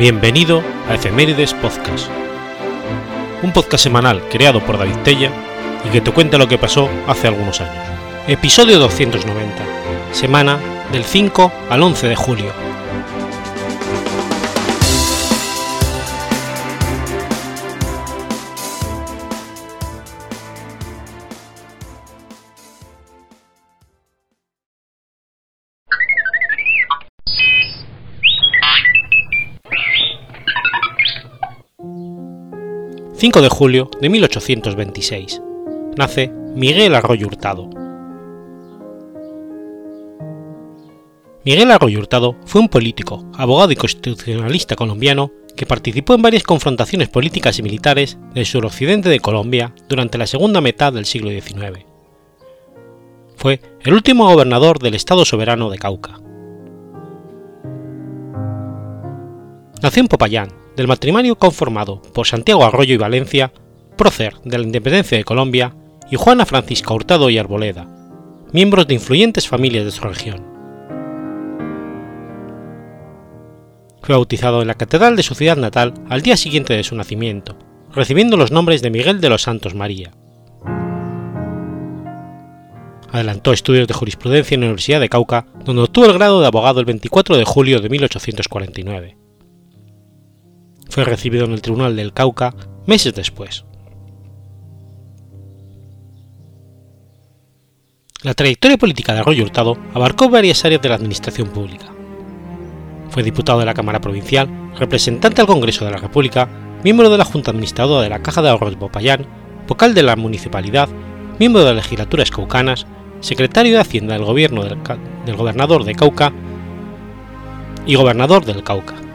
Bienvenido a Efemérides Podcast, un podcast semanal creado por David Tella y que te cuenta lo que pasó hace algunos años. Episodio 290, semana del 5 al 11 de julio 5 de julio de 1826. Nace Miguel Arroyo Hurtado. Miguel Arroyo Hurtado fue un político, abogado y constitucionalista colombiano que participó en varias confrontaciones políticas y militares del suroccidente de Colombia durante la segunda mitad del siglo XIX. Fue el último gobernador del Estado soberano de Cauca. Nació en Popayán, del matrimonio conformado por Santiago Arroyo y Valencia, prócer de la independencia de Colombia, y Juana Francisca Hurtado y Arboleda, miembros de influyentes familias de su región. Fue bautizado en la catedral de su ciudad natal al día siguiente de su nacimiento, recibiendo los nombres de Miguel de los Santos María. Adelantó estudios de jurisprudencia en la Universidad de Cauca, donde obtuvo el grado de abogado el 24 de julio de 1849 fue recibido en el Tribunal del Cauca meses después. La trayectoria política de Arroyo Hurtado abarcó varias áreas de la administración pública. Fue diputado de la Cámara Provincial, representante al Congreso de la República, miembro de la Junta Administradora de la Caja de Ahorros Popayán, vocal de la Municipalidad, miembro de las legislaturas caucanas, secretario de Hacienda del Gobierno del, del Gobernador de Cauca y gobernador del Cauca.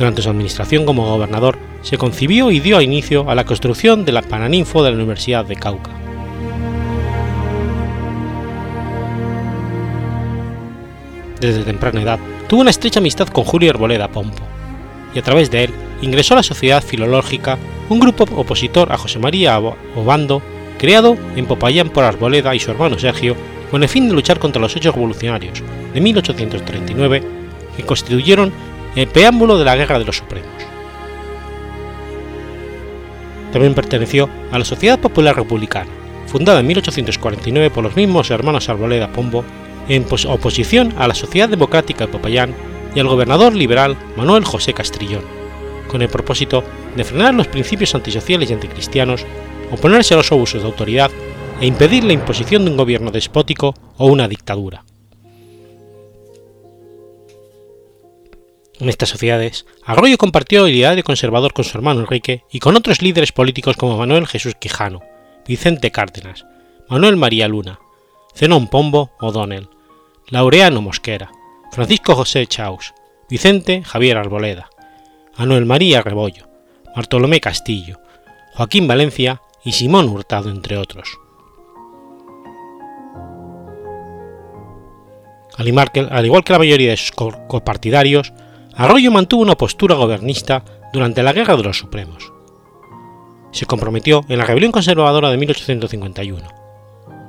Durante su administración como gobernador, se concibió y dio inicio a la construcción de la Paraninfo de la Universidad de Cauca. Desde temprana edad tuvo una estrecha amistad con Julio Arboleda Pompo, y a través de él ingresó a la Sociedad Filológica, un grupo opositor a José María Obando, creado en Popayán por Arboleda y su hermano Sergio, con el fin de luchar contra los hechos revolucionarios de 1839 que constituyeron el preámbulo de la Guerra de los Supremos. También perteneció a la Sociedad Popular Republicana, fundada en 1849 por los mismos hermanos Arboleda Pombo, en oposición a la Sociedad Democrática de Popayán y al gobernador liberal Manuel José Castrillón, con el propósito de frenar los principios antisociales y anticristianos, oponerse a los abusos de autoridad e impedir la imposición de un gobierno despótico o una dictadura. En estas sociedades, Arroyo compartió el ideario conservador con su hermano Enrique y con otros líderes políticos como Manuel Jesús Quijano, Vicente Cárdenas, Manuel María Luna, Zenón Pombo O'Donnell, Laureano Mosquera, Francisco José Chaus, Vicente Javier Arboleda, Manuel María Rebollo, Bartolomé Castillo, Joaquín Valencia y Simón Hurtado, entre otros. Al igual que la mayoría de sus copartidarios, Arroyo mantuvo una postura gobernista durante la Guerra de los Supremos. Se comprometió en la rebelión conservadora de 1851.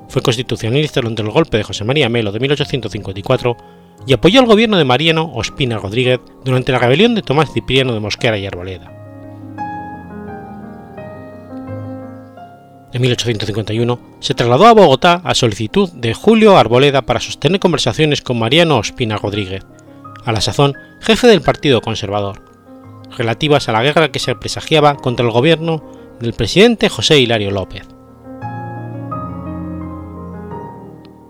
Fue constitucionalista durante el golpe de José María Melo de 1854 y apoyó al gobierno de Mariano Ospina Rodríguez durante la rebelión de Tomás Cipriano de Mosquera y Arboleda. En 1851 se trasladó a Bogotá a solicitud de Julio Arboleda para sostener conversaciones con Mariano Ospina Rodríguez, a la sazón jefe del Partido Conservador, relativas a la guerra que se presagiaba contra el gobierno del presidente José Hilario López.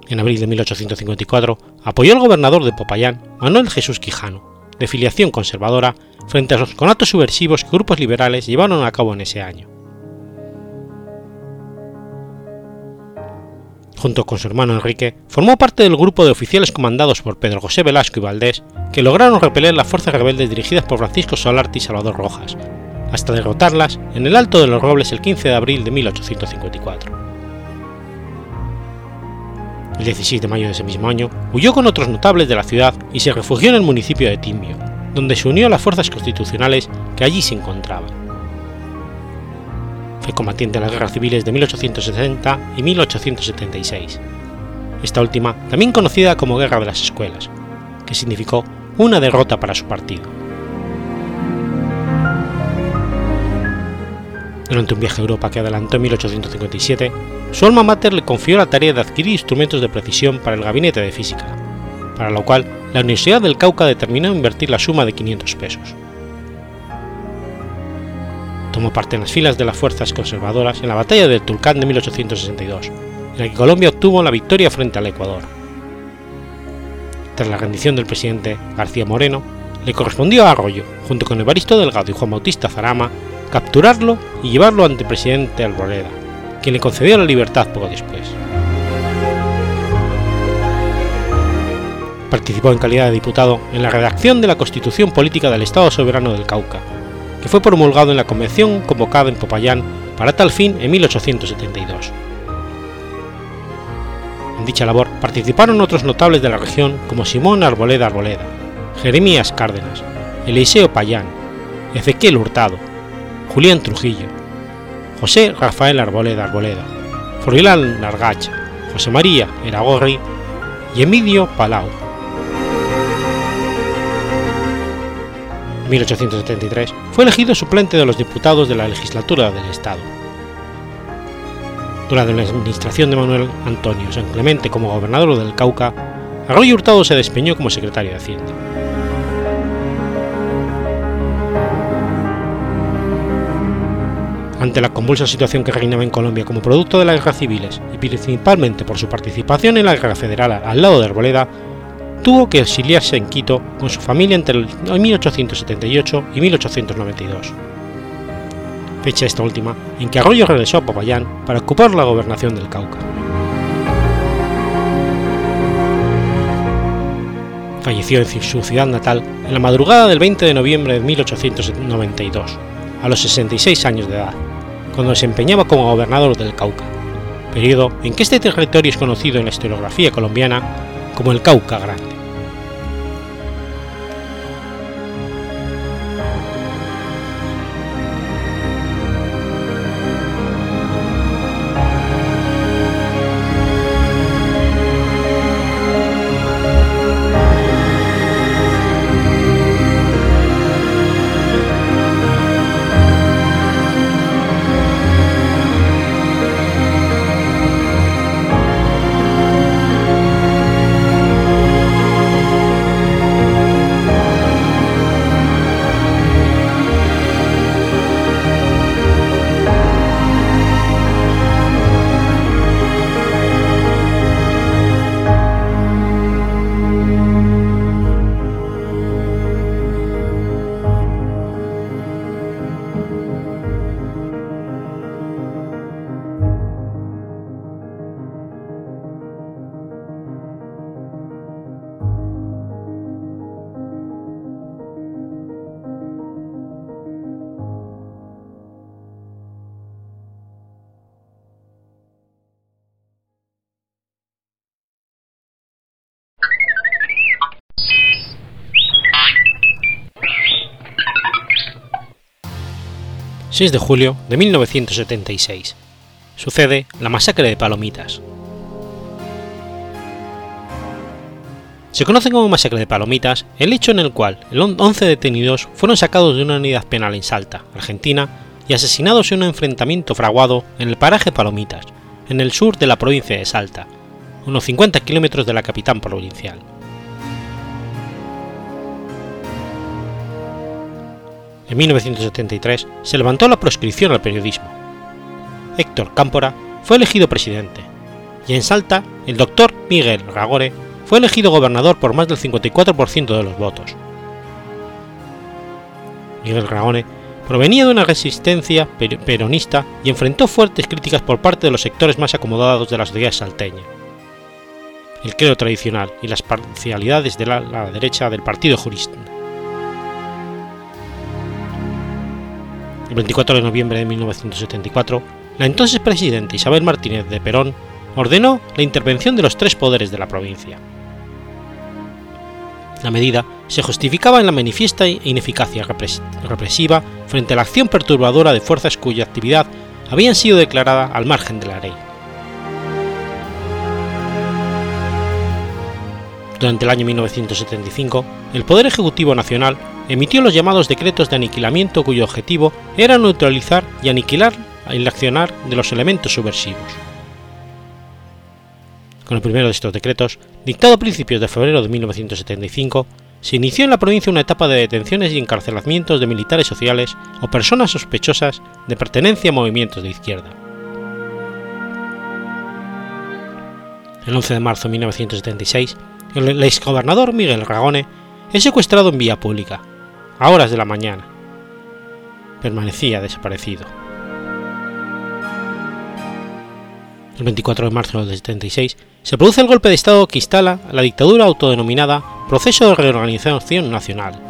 En abril de 1854 apoyó al gobernador de Popayán, Manuel Jesús Quijano, de filiación conservadora, frente a los conatos subversivos que grupos liberales llevaron a cabo en ese año. Junto con su hermano Enrique, formó parte del grupo de oficiales comandados por Pedro José Velasco y Valdés que lograron repeler las fuerzas rebeldes dirigidas por Francisco Solarte y Salvador Rojas, hasta derrotarlas en el Alto de los Robles el 15 de abril de 1854. El 16 de mayo de ese mismo año huyó con otros notables de la ciudad y se refugió en el municipio de Timbio, donde se unió a las fuerzas constitucionales que allí se encontraban. Fue combatiente en las guerras civiles de 1860 y 1876, esta última también conocida como Guerra de las Escuelas, que significó una derrota para su partido. Durante un viaje a Europa que adelantó en 1857, su alma mater le confió la tarea de adquirir instrumentos de precisión para el gabinete de física, para lo cual la Universidad del Cauca determinó invertir la suma de 500 pesos. Tomó parte en las filas de las fuerzas conservadoras en la batalla del Tulcán de 1862, en la que Colombia obtuvo la victoria frente al Ecuador. Tras la rendición del presidente García Moreno, le correspondió a Arroyo, junto con Evaristo Delgado y Juan Bautista Zarama, capturarlo y llevarlo ante el presidente Alboreda, quien le concedió la libertad poco después. Participó en calidad de diputado en la redacción de la Constitución Política del Estado Soberano del Cauca, que fue promulgado en la convención convocada en Popayán para tal fin en 1872. En dicha labor participaron otros notables de la región como Simón Arboleda Arboleda, Jeremías Cárdenas, Eliseo Payán, Ezequiel Hurtado, Julián Trujillo, José Rafael Arboleda Arboleda, Froilán Largacha, José María Eragorri y Emilio Palau. 1873 fue elegido suplente de los diputados de la legislatura del Estado. Durante la administración de Manuel Antonio San Clemente como gobernador del Cauca, Arroyo Hurtado se despeñó como secretario de Hacienda. ante la convulsa situación que reinaba en Colombia como producto de las guerras civiles y principalmente por su participación en la guerra federal al lado de Arboleda, tuvo que exiliarse en Quito con su familia entre el 1878 y 1892. Fecha esta última en que Arroyo regresó a Popayán para ocupar la gobernación del Cauca. Falleció en su ciudad natal en la madrugada del 20 de noviembre de 1892, a los 66 años de edad, cuando se desempeñaba como gobernador del Cauca, periodo en que este territorio es conocido en la historiografía colombiana como el Cauca Grande. 6 de julio de 1976. Sucede la masacre de Palomitas. Se conoce como masacre de Palomitas el hecho en el cual el 11 detenidos fueron sacados de una unidad penal en Salta, Argentina, y asesinados en un enfrentamiento fraguado en el paraje Palomitas, en el sur de la provincia de Salta, unos 50 kilómetros de la capital provincial. En 1973 se levantó la proscripción al periodismo. Héctor Cámpora fue elegido presidente, y en Salta el doctor Miguel Ragore fue elegido gobernador por más del 54% de los votos. Miguel Ragore provenía de una resistencia peronista y enfrentó fuertes críticas por parte de los sectores más acomodados de la sociedad salteña. El credo tradicional y las parcialidades de la, la derecha del Partido Jurista el 24 de noviembre de 1974, la entonces presidenta Isabel Martínez de Perón ordenó la intervención de los tres poderes de la provincia. La medida se justificaba en la manifiesta ineficacia represiva frente a la acción perturbadora de fuerzas cuya actividad habían sido declarada al margen de la ley. Durante el año 1975, el Poder Ejecutivo Nacional emitió los llamados decretos de aniquilamiento cuyo objetivo era neutralizar y aniquilar el accionar de los elementos subversivos. Con el primero de estos decretos, dictado a principios de febrero de 1975, se inició en la provincia una etapa de detenciones y encarcelamientos de militares sociales o personas sospechosas de pertenencia a movimientos de izquierda. El 11 de marzo de 1976, el exgobernador Miguel Ragone es secuestrado en vía pública, a horas de la mañana. Permanecía desaparecido. El 24 de marzo del 76 se produce el golpe de Estado que instala la dictadura autodenominada Proceso de Reorganización Nacional.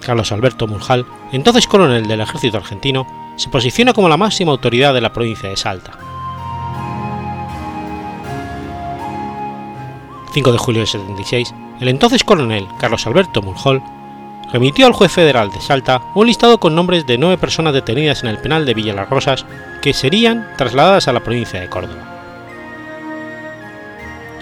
Carlos Alberto Murjal, entonces coronel del ejército argentino, se posiciona como la máxima autoridad de la provincia de Salta. 5 de julio de 76, el entonces coronel Carlos Alberto Murjol remitió al juez federal de Salta un listado con nombres de nueve personas detenidas en el penal de Villa Las Rosas que serían trasladadas a la provincia de Córdoba.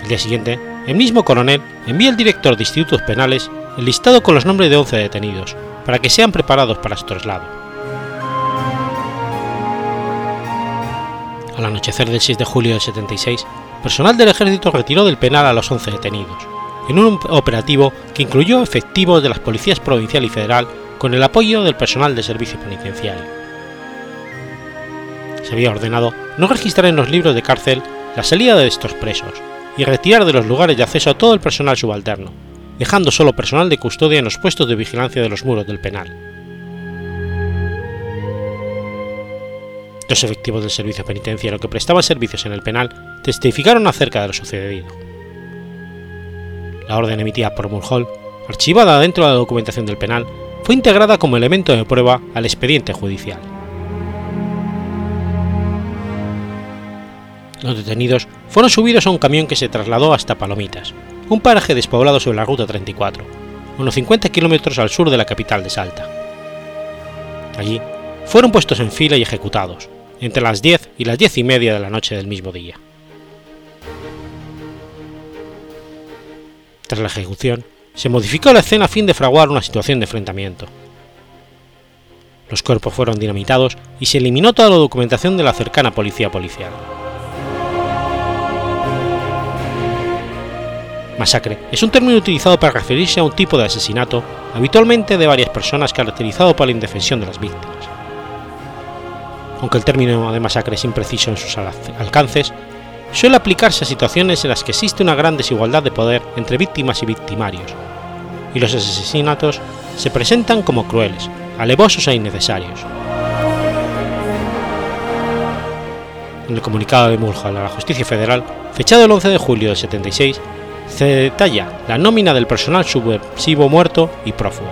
El día siguiente, el mismo coronel envía al director de institutos penales el listado con los nombres de 11 detenidos, para que sean preparados para su traslado. Al anochecer del 6 de julio del 76, personal del ejército retiró del penal a los 11 detenidos, en un operativo que incluyó efectivos de las policías provincial y federal con el apoyo del personal de servicio penitenciario. Se había ordenado no registrar en los libros de cárcel la salida de estos presos y retirar de los lugares de acceso a todo el personal subalterno, dejando solo personal de custodia en los puestos de vigilancia de los muros del penal. Los efectivos del servicio penitenciario que prestaban servicios en el penal testificaron acerca de lo sucedido la orden emitida por Mulhall, archivada dentro de la documentación del penal, fue integrada como elemento de prueba al expediente judicial. Los detenidos fueron subidos a un camión que se trasladó hasta Palomitas, un paraje despoblado sobre la Ruta 34, unos 50 kilómetros al sur de la capital de Salta. Allí fueron puestos en fila y ejecutados, entre las 10 y las 10 y media de la noche del mismo día. Tras la ejecución, se modificó la escena a fin de fraguar una situación de enfrentamiento. Los cuerpos fueron dinamitados y se eliminó toda la documentación de la cercana policía policial. Masacre es un término utilizado para referirse a un tipo de asesinato, habitualmente de varias personas caracterizado por la indefensión de las víctimas. Aunque el término de masacre es impreciso en sus alcances, suele aplicarse a situaciones en las que existe una gran desigualdad de poder entre víctimas y victimarios, y los asesinatos se presentan como crueles, alevosos e innecesarios. En el comunicado de Mulhall a la Justicia Federal, fechado el 11 de julio de 76, se detalla la nómina del personal subversivo muerto y prófugo.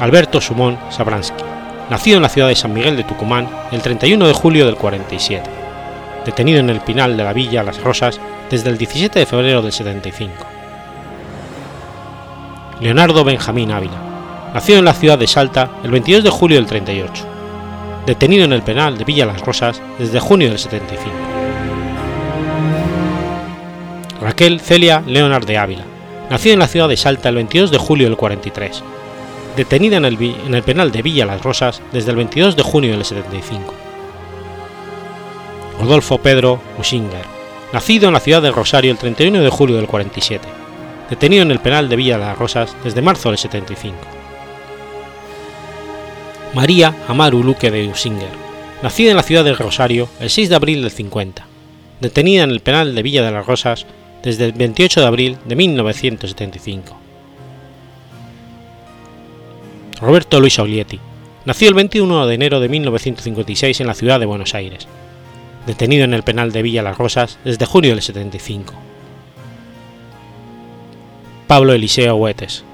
Alberto Sumón Sabransky, nacido en la ciudad de San Miguel de Tucumán el 31 de julio del 47, detenido en el Pinal de la Villa Las Rosas desde el 17 de febrero del 75. Leonardo Benjamín Ávila, nacido en la ciudad de Salta el 22 de julio del 38, detenido en el penal de Villa Las Rosas desde junio del 75. Raquel Celia Leonard de Ávila, nacida en la ciudad de Salta el 22 de julio del 43, detenida en el, en el penal de Villa Las Rosas desde el 22 de junio del 75. Rodolfo Pedro Uschinger, nacido en la ciudad de Rosario el 31 de julio del 47, detenido en el penal de Villa Las Rosas desde marzo del 75. María Amaru Luque de Usinger, nacida en la ciudad de Rosario el 6 de abril del 50, detenida en el penal de Villa de las Rosas desde el 28 de abril de 1975. Roberto Luis Oglietti, nació el 21 de enero de 1956 en la ciudad de Buenos Aires, detenido en el penal de Villa Las Rosas desde junio del 75. Pablo Eliseo Huetes,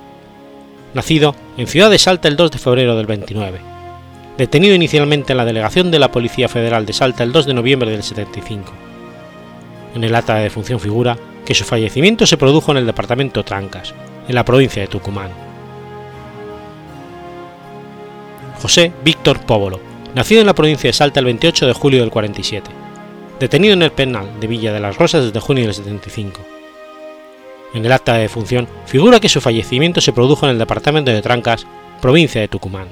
nacido en Ciudad de Salta el 2 de febrero del 29, detenido inicialmente en la delegación de la Policía Federal de Salta el 2 de noviembre del 75. En el acta de defunción figura que su fallecimiento se produjo en el departamento Trancas, en la provincia de Tucumán. José Víctor Póvolo, nacido en la provincia de Salta el 28 de julio del 47, detenido en el penal de Villa de las Rosas desde junio del 75. En el acta de defunción figura que su fallecimiento se produjo en el departamento de Trancas, provincia de Tucumán.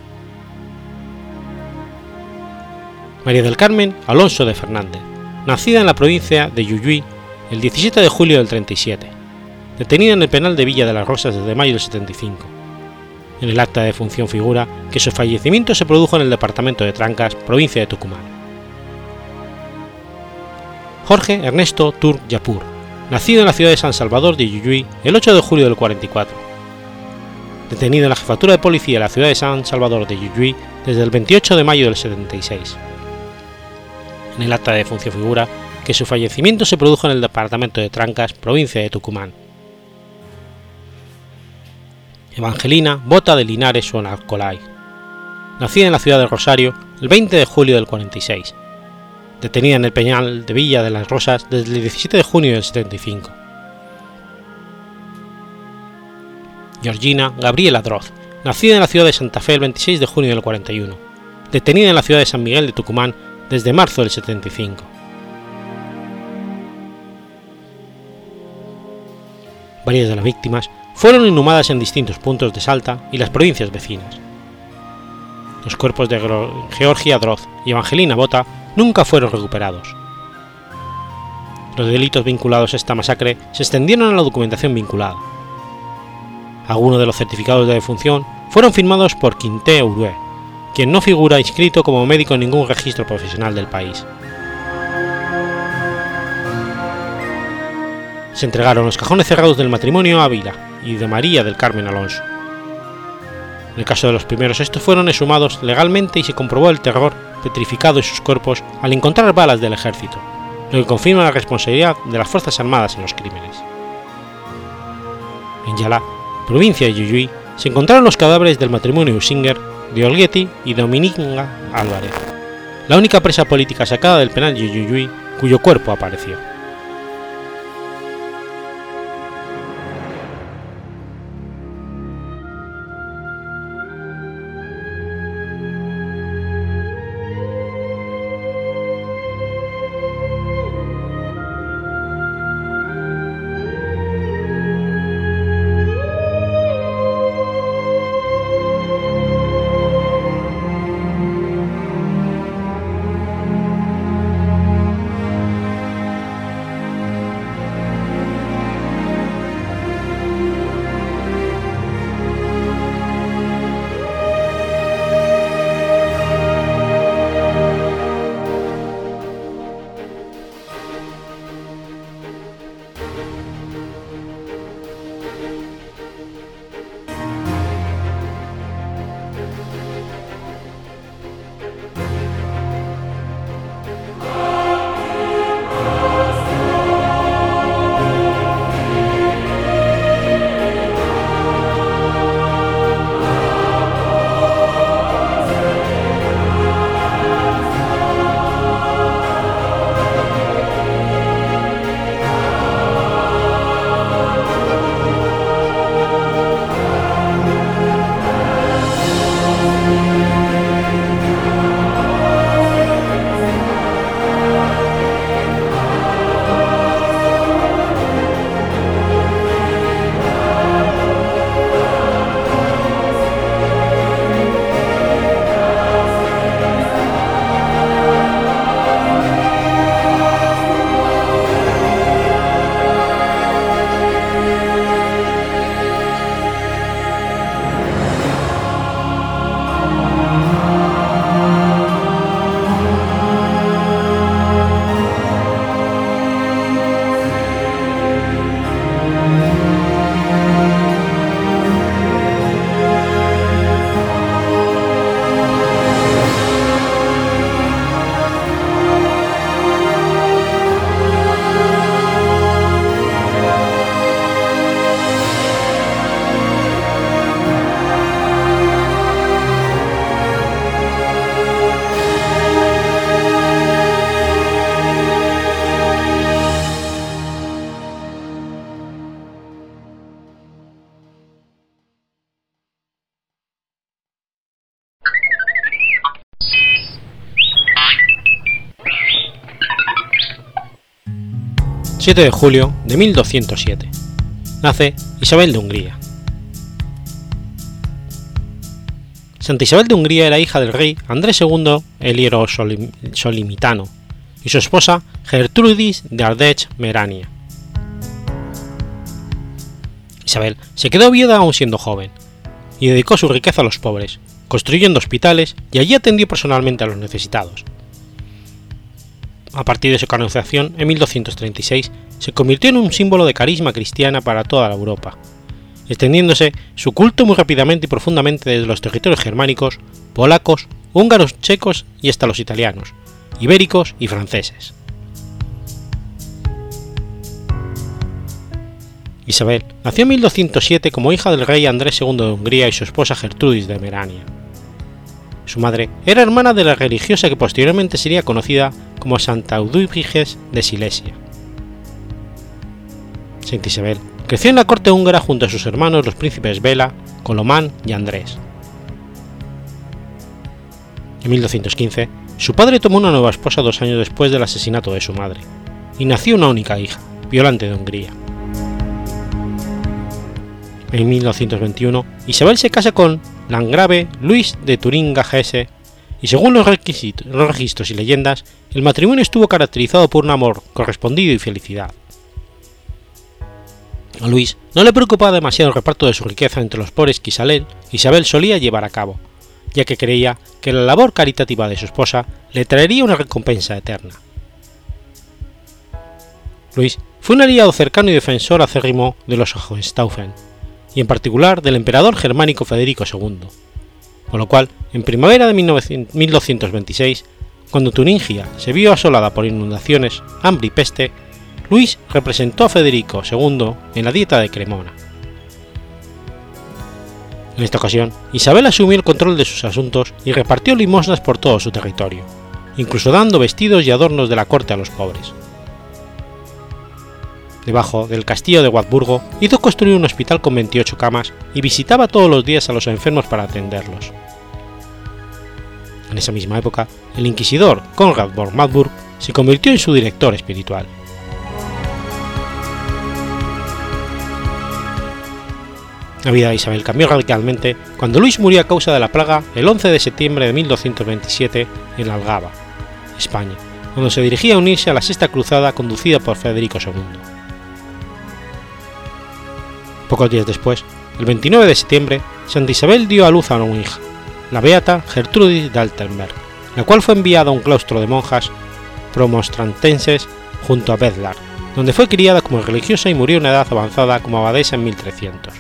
María del Carmen Alonso de Fernández, nacida en la provincia de Yuyuy el 17 de julio del 37, detenida en el penal de Villa de las Rosas desde mayo del 75. En el acta de defunción figura que su fallecimiento se produjo en el departamento de Trancas, provincia de Tucumán. Jorge Ernesto Tur Yapur, nacido en la ciudad de San Salvador de Yuyuy el 8 de julio del 44. Detenido en la jefatura de policía de la ciudad de San Salvador de Yuyuy desde el 28 de mayo del 76. En el acta de defunción figura que su fallecimiento se produjo en el departamento de Trancas, provincia de Tucumán. Evangelina Bota de Linares Sonalcolay, nacida en la ciudad de Rosario el 20 de julio del 46 detenida en el Peñal de Villa de las Rosas desde el 17 de junio del 75. Georgina Gabriela Droz, nacida en la ciudad de Santa Fe el 26 de junio del 41, detenida en la ciudad de San Miguel de Tucumán desde marzo del 75. Varias de las víctimas fueron inhumadas en distintos puntos de Salta y las provincias vecinas. Los cuerpos de Georgia Droz y Evangelina Bota nunca fueron recuperados. Los delitos vinculados a esta masacre se extendieron a la documentación vinculada. Algunos de los certificados de defunción fueron firmados por Quinté Urue, quien no figura inscrito como médico en ningún registro profesional del país. Se entregaron los cajones cerrados del matrimonio Ávila y de María del Carmen Alonso. En el caso de los primeros, estos fueron exhumados legalmente y se comprobó el terror petrificado en sus cuerpos al encontrar balas del ejército, lo que confirma la responsabilidad de las Fuerzas Armadas en los crímenes. En Yalá, provincia de Yuyuy, se encontraron los cadáveres del matrimonio Usinger, de Olgueti y Dominica Álvarez, la única presa política sacada del penal de Yuyuy cuyo cuerpo apareció. 7 de julio de 1207. Nace Isabel de Hungría. Santa Isabel de Hungría era hija del rey Andrés II el Hierosolimitano y su esposa Gertrudis de Ardech-Merania. Isabel se quedó viuda aún siendo joven y dedicó su riqueza a los pobres, construyendo hospitales y allí atendió personalmente a los necesitados. A partir de su canonización, en 1236, se convirtió en un símbolo de carisma cristiana para toda la Europa, extendiéndose su culto muy rápidamente y profundamente desde los territorios germánicos, polacos, húngaros, checos y hasta los italianos, ibéricos y franceses. Isabel nació en 1207 como hija del rey Andrés II de Hungría y su esposa Gertrudis de Merania. Su madre era hermana de la religiosa que posteriormente sería conocida como Santa Eudwiges de Silesia. Santa Isabel creció en la corte húngara junto a sus hermanos los príncipes Bela, Colomán y Andrés. En 1215, su padre tomó una nueva esposa dos años después del asesinato de su madre, y nació una única hija, Violante de Hungría. En 1921, Isabel se casa con Landgrave Luis de Turinga-Hesse y según los, registros y leyendas, el matrimonio estuvo caracterizado por un amor correspondido y felicidad. A Luis no le preocupaba demasiado el reparto de su riqueza entre los pobres que Isabel solía llevar a cabo, ya que creía que la labor caritativa de su esposa le traería una recompensa eterna. Luis fue un aliado cercano y defensor acérrimo de los Hohenstaufen, y en particular del emperador germánico Federico II, con lo cual, en primavera de 1226, cuando Turingia se vio asolada por inundaciones, hambre y peste, Luis representó a Federico II en la dieta de Cremona. En esta ocasión, Isabel asumió el control de sus asuntos y repartió limosnas por todo su territorio, incluso dando vestidos y adornos de la corte a los pobres debajo del castillo de Wartburgo, hizo construir un hospital con 28 camas y visitaba todos los días a los enfermos para atenderlos. En esa misma época, el inquisidor Konrad von Magburg se convirtió en su director espiritual. La vida de Isabel cambió radicalmente cuando Luis murió a causa de la plaga el 11 de septiembre de 1227 en Algaba, España, cuando se dirigía a unirse a la Sexta Cruzada conducida por Federico II. Pocos días después, el 29 de septiembre, Santa Isabel dio a luz a una hija, la beata Gertrudis de la cual fue enviada a un claustro de monjas promostrantenses junto a Bedlar, donde fue criada como religiosa y murió a una edad avanzada como abadesa en 1300.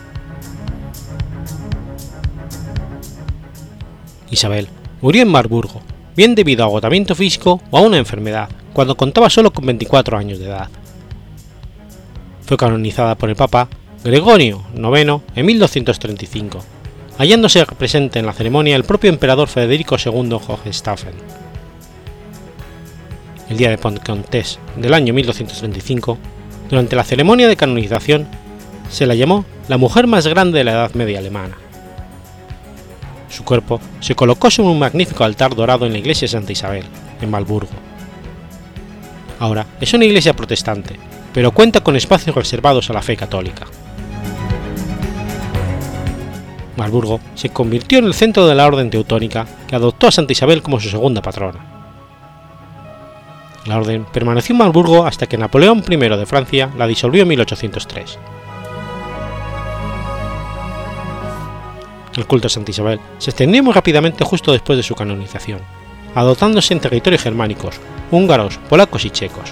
Isabel murió en Marburgo, bien debido a agotamiento físico o a una enfermedad, cuando contaba solo con 24 años de edad. Fue canonizada por el Papa Gregorio IX en 1235, hallándose presente en la ceremonia el propio emperador Federico II Hohenstaufen. El día de Pentecostés del año 1235, durante la ceremonia de canonización, se la llamó la mujer más grande de la Edad Media alemana. Su cuerpo se colocó sobre un magnífico altar dorado en la iglesia de Santa Isabel, en Malburgo. Ahora es una iglesia protestante, pero cuenta con espacios reservados a la fe católica. Marburgo se convirtió en el centro de la orden teutónica que adoptó a Santa Isabel como su segunda patrona. La orden permaneció en Marburgo hasta que Napoleón I de Francia la disolvió en 1803. El culto a Santa Isabel se extendió muy rápidamente justo después de su canonización, adoptándose en territorios germánicos, húngaros, polacos y checos.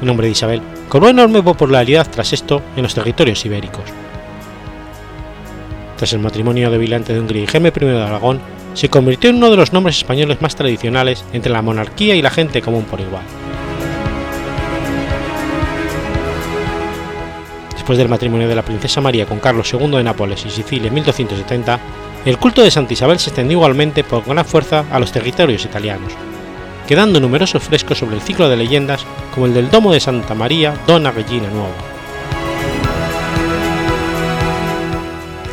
El nombre de Isabel cobró enorme popularidad tras esto en los territorios ibéricos, tras el matrimonio de Vilante de Hungría y Jaime I de Aragón, se convirtió en uno de los nombres españoles más tradicionales entre la monarquía y la gente común por igual. Después del matrimonio de la princesa María con Carlos II de Nápoles y Sicilia en 1270, el culto de Santa Isabel se extendió igualmente por gran fuerza a los territorios italianos, quedando numerosos frescos sobre el ciclo de leyendas como el del Domo de Santa María Donna Regina Nuova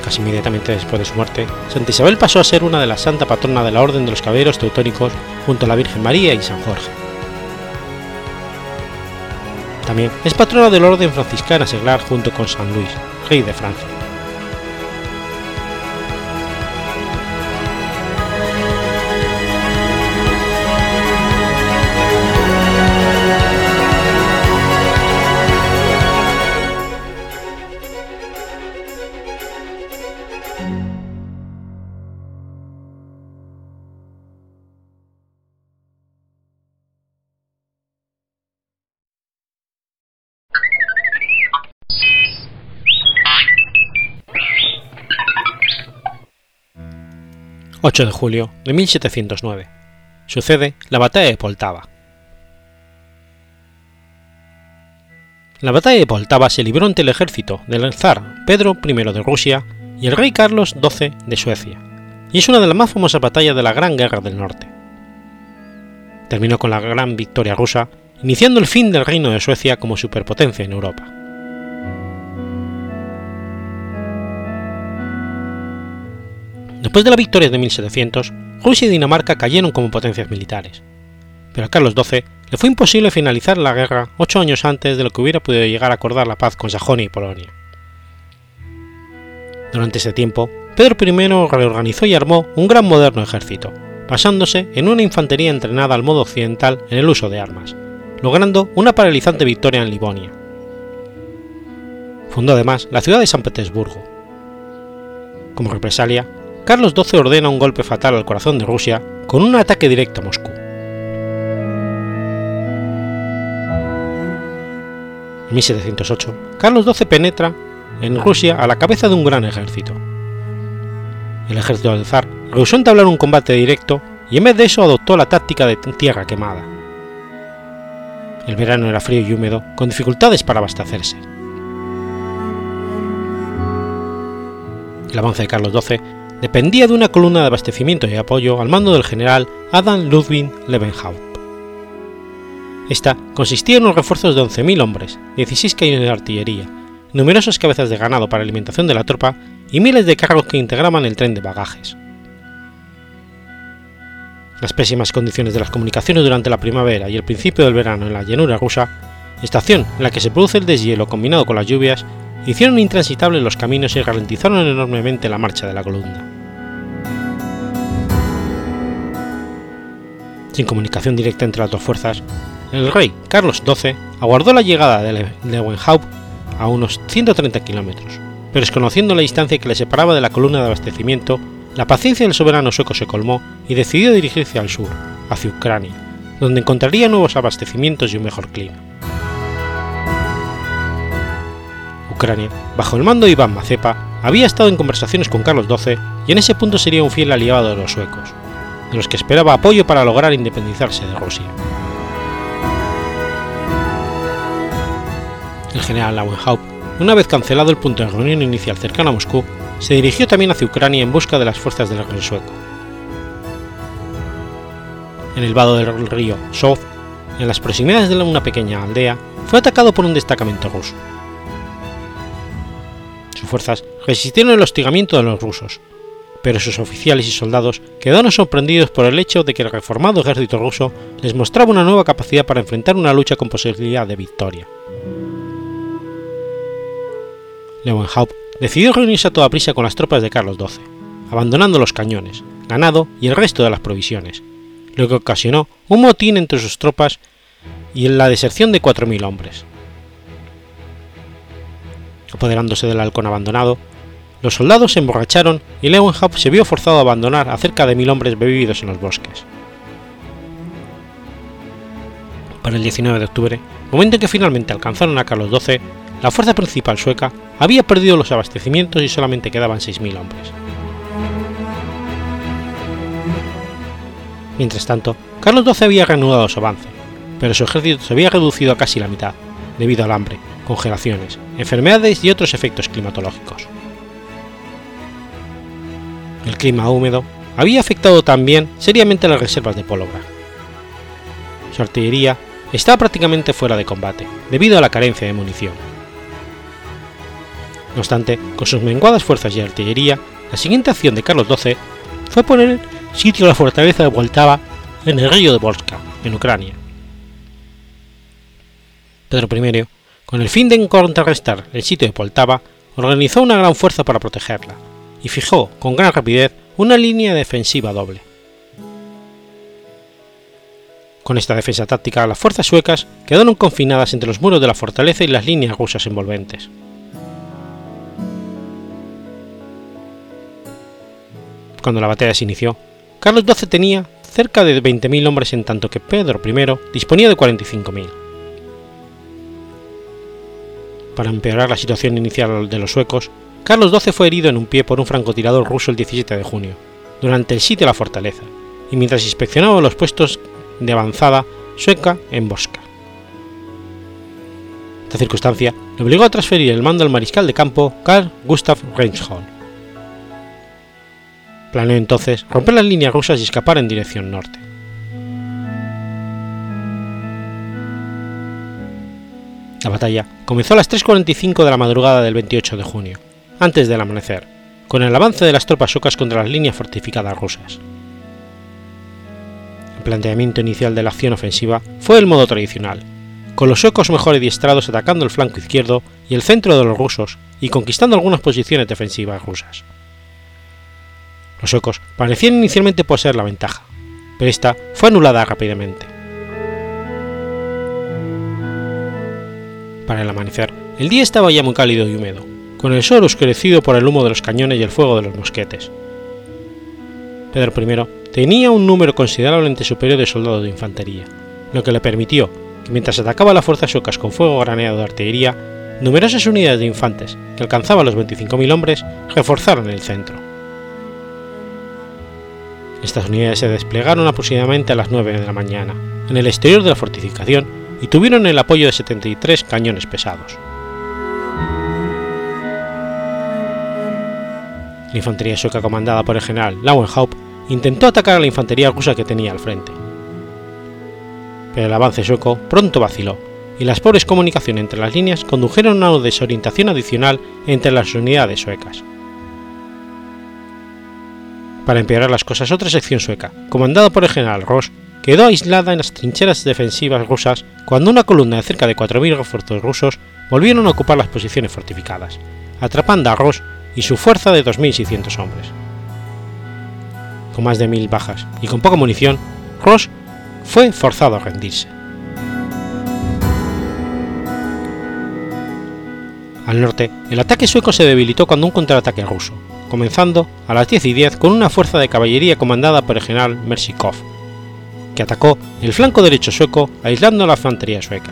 casi inmediatamente después de su muerte, Santa Isabel pasó a ser una de las santa patrona de la Orden de los Caballeros Teutónicos junto a la Virgen María y San Jorge. También es patrona del orden franciscana seglar junto con San Luis, rey de Francia. 8 de julio de 1709. Sucede la batalla de Poltava. La batalla de Poltava se libró ante el ejército del zar Pedro I de Rusia y el rey Carlos XII de Suecia, y es una de las más famosas batallas de la Gran Guerra del Norte. Terminó con la gran victoria rusa, iniciando el fin del reino de Suecia como superpotencia en Europa. Después de la victoria de 1700, Rusia y Dinamarca cayeron como potencias militares, pero a Carlos XII le fue imposible finalizar la guerra ocho años antes de lo que hubiera podido llegar a acordar la paz con Sajonia y Polonia. Durante ese tiempo, Pedro I reorganizó y armó un gran moderno ejército, basándose en una infantería entrenada al modo occidental en el uso de armas, logrando una paralizante victoria en Livonia. Fundó además la ciudad de San Petersburgo. Como represalia, Carlos XII ordena un golpe fatal al corazón de Rusia con un ataque directo a Moscú. En 1708, Carlos XII penetra en Rusia a la cabeza de un gran ejército. El ejército del zar rehusó entablar un combate directo y en vez de eso adoptó la táctica de tierra quemada. El verano era frío y húmedo, con dificultades para abastecerse. El avance de Carlos XII dependía de una columna de abastecimiento y apoyo al mando del general Adam Ludwig Levenhaupt. Esta consistía en unos refuerzos de 11.000 hombres, 16 cañones de artillería, numerosas cabezas de ganado para alimentación de la tropa y miles de carros que integraban el tren de bagajes. Las pésimas condiciones de las comunicaciones durante la primavera y el principio del verano en la llanura rusa, estación en la que se produce el deshielo combinado con las lluvias, hicieron intransitables los caminos y ralentizaron enormemente la marcha de la columna. Sin comunicación directa entre las dos fuerzas, el rey Carlos XII aguardó la llegada de Lewenhaupt a unos 130 kilómetros, pero desconociendo la distancia que le separaba de la columna de abastecimiento, la paciencia del soberano sueco se colmó y decidió dirigirse al sur, hacia Ucrania, donde encontraría nuevos abastecimientos y un mejor clima. Ucrania, bajo el mando de Iván Mazepa, había estado en conversaciones con Carlos XII y en ese punto sería un fiel aliado de los suecos, de los que esperaba apoyo para lograr independizarse de Rusia. El general Lauenhaupt, una vez cancelado el punto de reunión inicial cercano a Moscú, se dirigió también hacia Ucrania en busca de las fuerzas del rey sueco. En el vado del río Sov, en las proximidades de una pequeña aldea, fue atacado por un destacamento ruso fuerzas resistieron el hostigamiento de los rusos, pero sus oficiales y soldados quedaron sorprendidos por el hecho de que el reformado ejército ruso les mostraba una nueva capacidad para enfrentar una lucha con posibilidad de victoria. Lewenhaupt decidió reunirse a toda prisa con las tropas de Carlos XII, abandonando los cañones, ganado y el resto de las provisiones, lo que ocasionó un motín entre sus tropas y la deserción de 4.000 hombres. Apoderándose del halcón abandonado, los soldados se emborracharon y Lewenhaupt se vio forzado a abandonar a cerca de mil hombres bebidos en los bosques. Para el 19 de octubre, momento en que finalmente alcanzaron a Carlos XII, la fuerza principal sueca había perdido los abastecimientos y solamente quedaban 6.000 hombres. Mientras tanto, Carlos XII había reanudado su avance, pero su ejército se había reducido a casi la mitad, debido al hambre, congelaciones, enfermedades y otros efectos climatológicos. El clima húmedo había afectado también seriamente las reservas de pólvora. Su artillería estaba prácticamente fuera de combate, debido a la carencia de munición. No obstante, con sus menguadas fuerzas y artillería, la siguiente acción de Carlos XII fue poner sitio a la fortaleza de Voltava en el río de Volska, en Ucrania, Pedro I, con el fin de contrarrestar el sitio de Poltava, organizó una gran fuerza para protegerla y fijó con gran rapidez una línea defensiva doble. Con esta defensa táctica, las fuerzas suecas quedaron confinadas entre los muros de la fortaleza y las líneas rusas envolventes. Cuando la batalla se inició, Carlos XII tenía cerca de 20.000 hombres en tanto que Pedro I disponía de 45.000. Para empeorar la situación inicial de los suecos, Carlos XII fue herido en un pie por un francotirador ruso el 17 de junio, durante el sitio de la fortaleza, y mientras inspeccionaba los puestos de avanzada sueca en Bosca. Esta circunstancia le obligó a transferir el mando al mariscal de campo Carl Gustav Reinhold. Planeó entonces romper las líneas rusas y escapar en dirección norte. La batalla comenzó a las 3.45 de la madrugada del 28 de junio, antes del amanecer, con el avance de las tropas suecas contra las líneas fortificadas rusas planteamiento inicial de la acción ofensiva fue el modo tradicional, con los suecos mejor adiestrados atacando el flanco izquierdo y el centro de los rusos y conquistando algunas posiciones defensivas rusas. Los suecos parecían inicialmente poseer la ventaja, pero esta fue anulada rápidamente. Para el amanecer, el día estaba ya muy cálido y húmedo, con el sol oscurecido por el humo de los cañones y el fuego de los mosquetes. Pedro I tenía un número considerablemente superior de soldados de infantería, lo que le permitió que mientras atacaba las fuerzas suecas con fuego graneado de artillería, numerosas unidades de infantes, que alcanzaban los 25.000 hombres, reforzaron el centro. Estas unidades se desplegaron aproximadamente a las 9 de la mañana, en el exterior de la fortificación, y tuvieron el apoyo de 73 cañones pesados. La infantería sueca comandada por el general Lauenhaupt intentó atacar a la infantería rusa que tenía al frente. Pero el avance sueco pronto vaciló, y las pobres comunicaciones entre las líneas condujeron a una desorientación adicional entre las unidades suecas. Para empeorar las cosas, otra sección sueca, comandada por el general Ross, quedó aislada en las trincheras defensivas rusas cuando una columna de cerca de 4.000 refuerzos rusos volvieron a ocupar las posiciones fortificadas, atrapando a Ross y su fuerza de 2.600 hombres con más de mil bajas y con poca munición, Ross fue forzado a rendirse. Al norte, el ataque sueco se debilitó cuando un contraataque ruso, comenzando a las 10 y 10 con una fuerza de caballería comandada por el general Mersikov, que atacó el flanco derecho sueco aislando a la infantería sueca.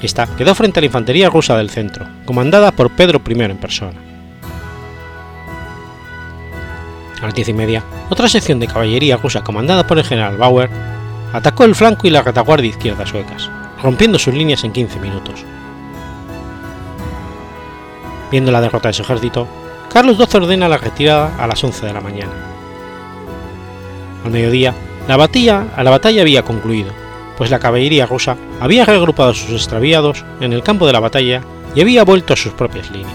Esta quedó frente a la infantería rusa del centro, comandada por Pedro I en persona. A las diez y media, otra sección de caballería rusa comandada por el general Bauer atacó el flanco y la retaguardia izquierda suecas, rompiendo sus líneas en 15 minutos. Viendo la derrota de su ejército, Carlos XII ordena la retirada a las 11 de la mañana. Al mediodía, la batalla, la batalla había concluido, pues la caballería rusa había reagrupado a sus extraviados en el campo de la batalla y había vuelto a sus propias líneas.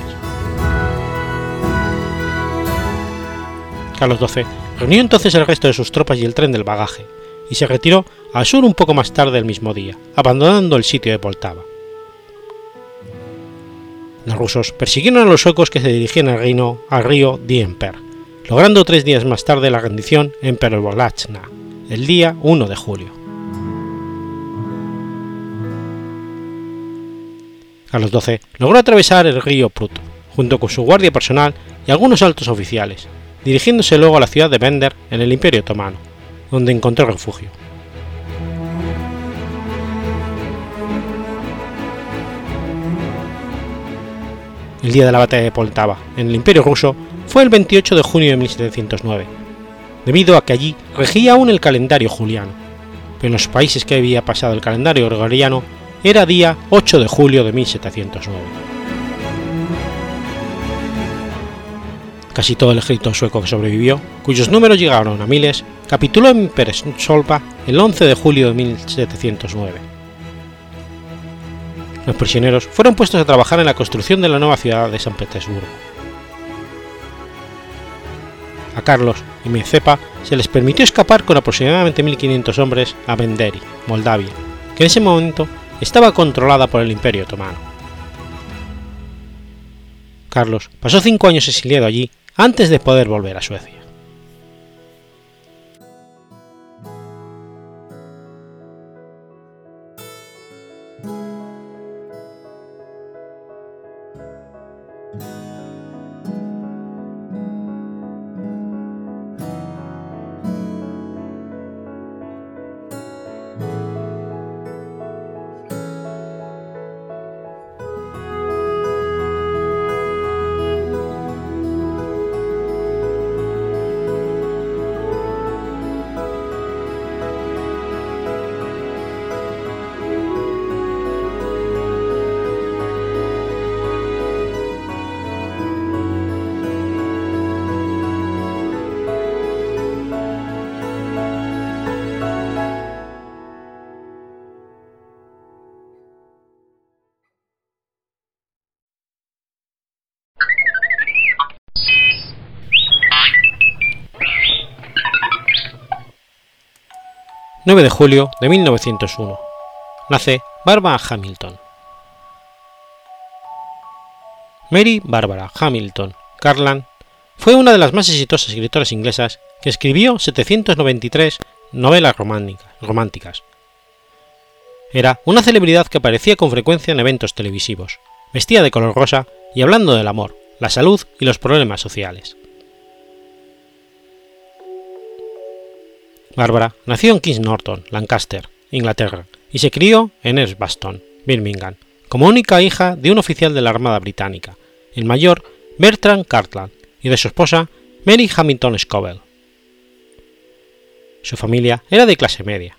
Carlos XII reunió entonces el resto de sus tropas y el tren del bagaje, y se retiró al sur un poco más tarde el mismo día, abandonando el sitio de Poltava. Los rusos persiguieron a los suecos que se dirigían al, reino, al río Dnieper, logrando tres días más tarde la rendición en Pervolachna, el día 1 de julio. Carlos XII logró atravesar el río Prut, junto con su guardia personal y algunos altos oficiales, dirigiéndose luego a la ciudad de Bender en el Imperio Otomano, donde encontró refugio. El día de la batalla de Poltava, en el Imperio ruso, fue el 28 de junio de 1709, debido a que allí regía aún el calendario juliano, pero en los países que había pasado el calendario gregoriano era día 8 de julio de 1709. Casi todo el ejército sueco que sobrevivió, cuyos números llegaron a miles, capituló en Peresolpa el 11 de julio de 1709. Los prisioneros fueron puestos a trabajar en la construcción de la nueva ciudad de San Petersburgo. A Carlos y Miecepa se les permitió escapar con aproximadamente 1.500 hombres a Benderi, Moldavia, que en ese momento estaba controlada por el Imperio Otomano. Carlos pasó cinco años exiliado allí antes de poder volver a Suecia. 9 de julio de 1901. Nace Barbara Hamilton. Mary Barbara Hamilton Carland fue una de las más exitosas escritoras inglesas que escribió 793 novelas románticas. Era una celebridad que aparecía con frecuencia en eventos televisivos, vestía de color rosa y hablando del amor, la salud y los problemas sociales. Barbara nació en Kings Norton, Lancaster, Inglaterra, y se crió en Edgbaston, Birmingham, como única hija de un oficial de la Armada Británica, el mayor Bertrand Cartland, y de su esposa Mary Hamilton Scoville. Su familia era de clase media.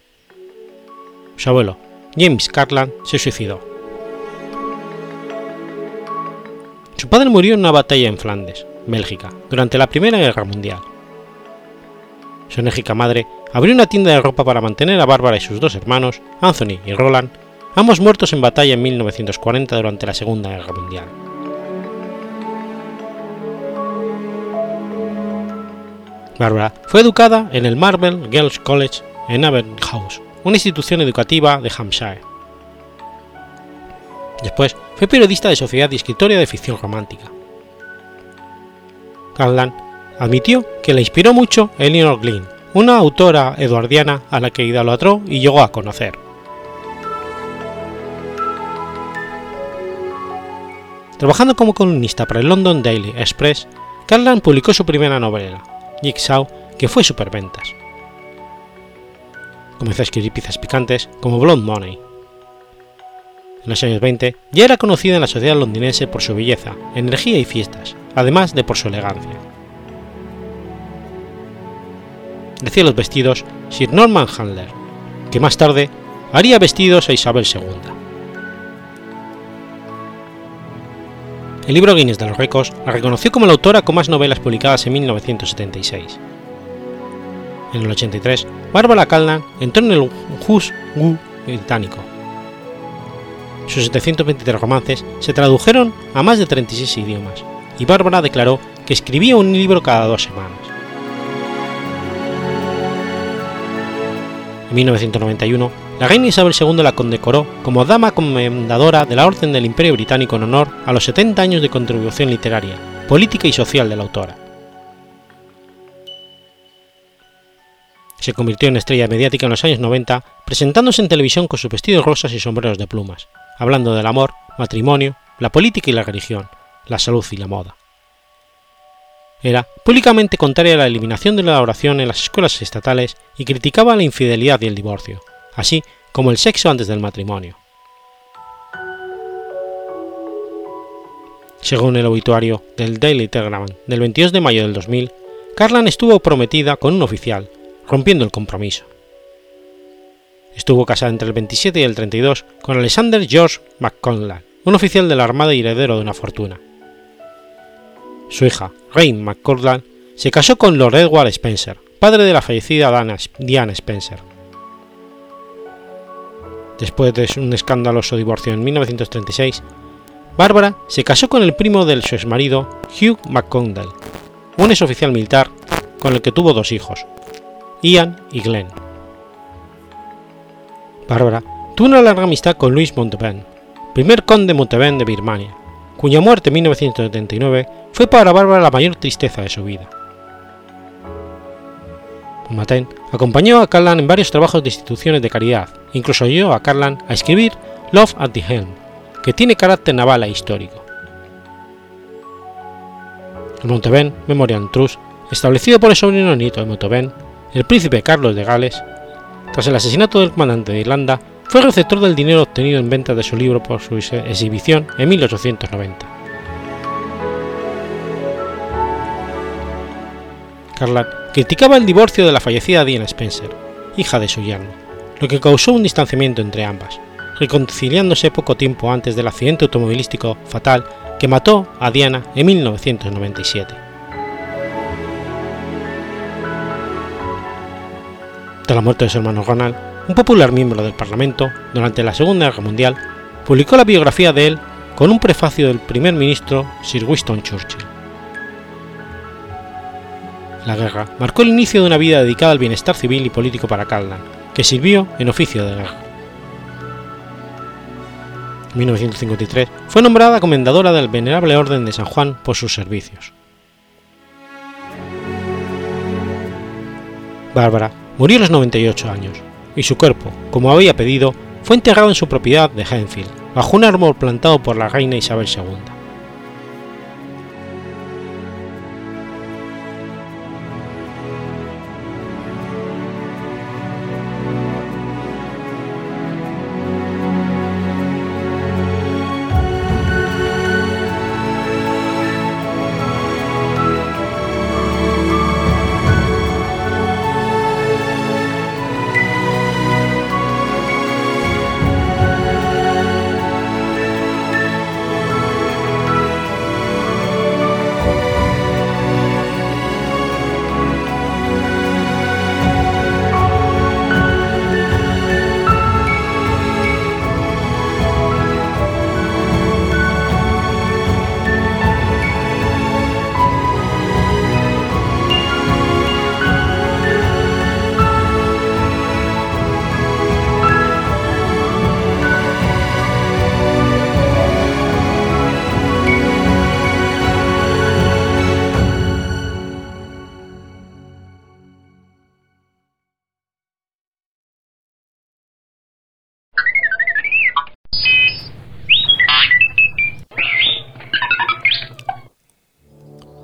Su abuelo, James Cartland, se suicidó. Su padre murió en una batalla en Flandes, Bélgica, durante la Primera Guerra Mundial. Su enérgica madre abrió una tienda de ropa para mantener a Bárbara y sus dos hermanos, Anthony y Roland, ambos muertos en batalla en 1940 durante la Segunda Guerra Mundial. Bárbara fue educada en el Marble Girls College en House, una institución educativa de Hampshire. Después fue periodista de sociedad y escritora de ficción romántica. Admitió que le inspiró mucho Eleanor Glynn, una autora eduardiana a la que idolatró y llegó a conocer. Trabajando como columnista para el London Daily Express, Carlan publicó su primera novela, Jigsaw, que fue superventas. Comenzó a escribir piezas picantes como Blonde Money. En los años 20 ya era conocida en la sociedad londinense por su belleza, energía y fiestas, además de por su elegancia decía los vestidos Sir Norman Handler, que más tarde haría vestidos a Isabel II. El libro Guinness de los Récords la reconoció como la autora con más novelas publicadas en 1976. En el 83, Barbara Callan entró en el Who's Who británico. Sus 723 romances se tradujeron a más de 36 idiomas, y Bárbara declaró que escribía un libro cada dos semanas. En 1991, la reina Isabel II la condecoró como Dama Comendadora de la Orden del Imperio Británico en honor a los 70 años de contribución literaria, política y social de la autora. Se convirtió en estrella mediática en los años 90, presentándose en televisión con sus vestidos rosas y sombreros de plumas, hablando del amor, matrimonio, la política y la religión, la salud y la moda era públicamente contraria a la eliminación de la oración en las escuelas estatales y criticaba la infidelidad y el divorcio, así como el sexo antes del matrimonio. Según el obituario del Daily Telegram del 22 de mayo del 2000, Carlan estuvo prometida con un oficial, rompiendo el compromiso. Estuvo casada entre el 27 y el 32 con Alexander George McConnell, un oficial de la Armada y heredero de una fortuna su hija, Rain McCordland, se casó con Lord Edward Spencer, padre de la fallecida Diana Spencer. Después de un escandaloso divorcio en 1936, Bárbara se casó con el primo del su exmarido Hugh McCondell, un exoficial militar con el que tuvo dos hijos, Ian y Glenn. Bárbara tuvo una larga amistad con Luis Montauban, primer conde de Montauban de Birmania, cuya muerte en 1979 fue para Bárbara la mayor tristeza de su vida. Maten acompañó a Carlan en varios trabajos de instituciones de caridad, incluso ayudó a Carlan a escribir Love at the Helm, que tiene carácter naval e histórico. El Montauban Memorial Trust, establecido por el sobrino nieto de Montauban, el príncipe Carlos de Gales, tras el asesinato del comandante de Irlanda, fue receptor del dinero obtenido en venta de su libro por su exhibición en 1890. Carlan criticaba el divorcio de la fallecida Diana Spencer, hija de su yerno, lo que causó un distanciamiento entre ambas, reconciliándose poco tiempo antes del accidente automovilístico fatal que mató a Diana en 1997. Tras la muerte de su hermano Ronald, un popular miembro del Parlamento, durante la Segunda Guerra Mundial, publicó la biografía de él con un prefacio del primer ministro Sir Winston Churchill. La guerra marcó el inicio de una vida dedicada al bienestar civil y político para Callan, que sirvió en oficio de guerra. En 1953 fue nombrada comendadora del Venerable Orden de San Juan por sus servicios. Bárbara murió a los 98 años, y su cuerpo, como había pedido, fue enterrado en su propiedad de Henfield, bajo un árbol plantado por la reina Isabel II.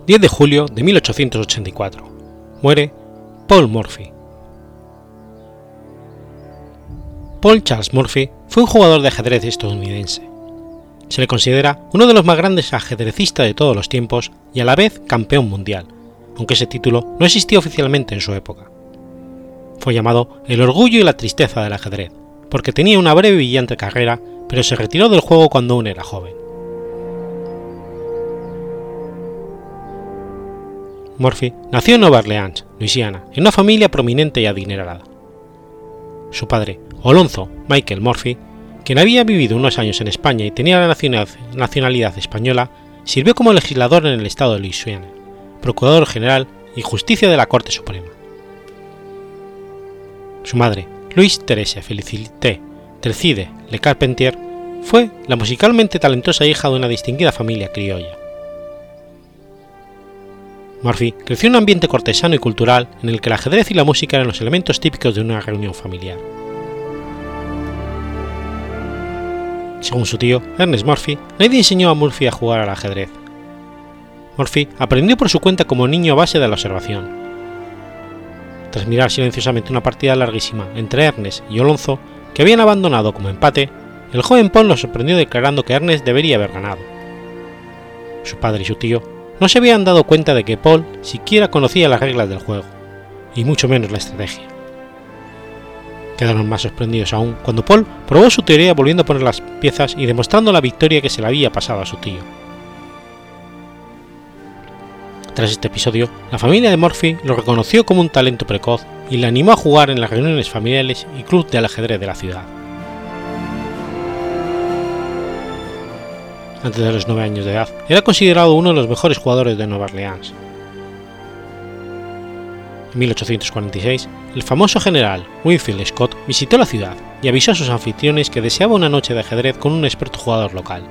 10 de julio de 1884. Muere Paul Morphy. Paul Charles Morphy fue un jugador de ajedrez estadounidense. Se le considera uno de los más grandes ajedrecistas de todos los tiempos y a la vez campeón mundial, aunque ese título no existía oficialmente en su época. Fue llamado el orgullo y la tristeza del ajedrez, porque tenía una breve y brillante carrera, pero se retiró del juego cuando aún era joven. Murphy nació en Nueva Orleans, Luisiana, en una familia prominente y adinerada. Su padre, Alonso Michael Murphy, quien había vivido unos años en España y tenía la nacionalidad española, sirvió como legislador en el estado de Luisiana, procurador general y justicia de la Corte Suprema. Su madre, Louise Therese Felicité Tercide Le Carpentier, fue la musicalmente talentosa hija de una distinguida familia criolla. Murphy creció en un ambiente cortesano y cultural en el que el ajedrez y la música eran los elementos típicos de una reunión familiar. Según su tío, Ernest Murphy, nadie enseñó a Murphy a jugar al ajedrez. Murphy aprendió por su cuenta como niño a base de la observación. Tras mirar silenciosamente una partida larguísima entre Ernest y Alonso, que habían abandonado como empate, el joven Paul lo sorprendió declarando que Ernest debería haber ganado. Su padre y su tío no se habían dado cuenta de que Paul siquiera conocía las reglas del juego, y mucho menos la estrategia. Quedaron más sorprendidos aún cuando Paul probó su teoría volviendo a poner las piezas y demostrando la victoria que se le había pasado a su tío. Tras este episodio, la familia de Murphy lo reconoció como un talento precoz y le animó a jugar en las reuniones familiares y club de ajedrez de la ciudad. Antes de los 9 años de edad, era considerado uno de los mejores jugadores de Nueva Orleans. En 1846, el famoso general Winfield Scott visitó la ciudad y avisó a sus anfitriones que deseaba una noche de ajedrez con un experto jugador local.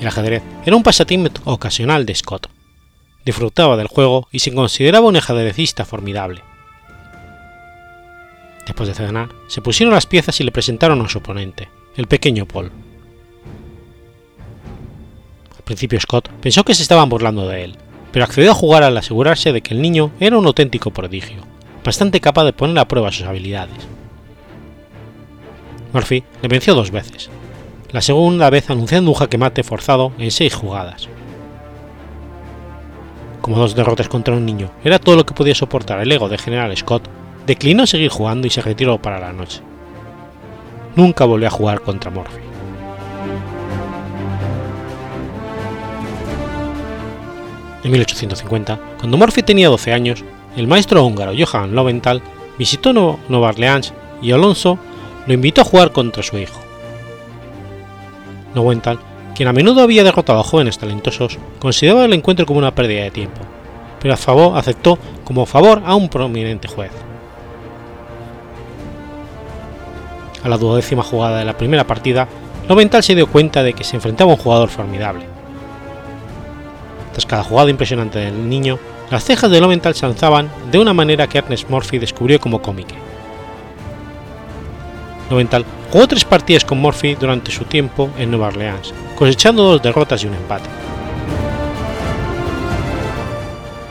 El ajedrez era un pasatiempo ocasional de Scott. Disfrutaba del juego y se consideraba un ajedrecista formidable. Después de cenar, se pusieron las piezas y le presentaron a su oponente, el pequeño Paul. Principio Scott pensó que se estaban burlando de él, pero accedió a jugar al asegurarse de que el niño era un auténtico prodigio, bastante capaz de poner a prueba sus habilidades. Murphy le venció dos veces, la segunda vez anunciando un jaque mate forzado en seis jugadas. Como dos derrotas contra un niño era todo lo que podía soportar el ego de General Scott, declinó seguir jugando y se retiró para la noche. Nunca volvió a jugar contra Murphy. En 1850, cuando Murphy tenía 12 años, el maestro húngaro Johann Loventhal visitó Nueva Orleans y Alonso lo invitó a jugar contra su hijo. Lowenthal, quien a menudo había derrotado a jóvenes talentosos, consideraba el encuentro como una pérdida de tiempo, pero a favor aceptó como favor a un prominente juez. A la duodécima jugada de la primera partida, Loventhal se dio cuenta de que se enfrentaba a un jugador formidable. Tras cada jugada impresionante del niño, las cejas de Loventhal se alzaban de una manera que Ernest Murphy descubrió como cómica. Loventhal jugó tres partidas con Murphy durante su tiempo en Nueva Orleans, cosechando dos derrotas y un empate.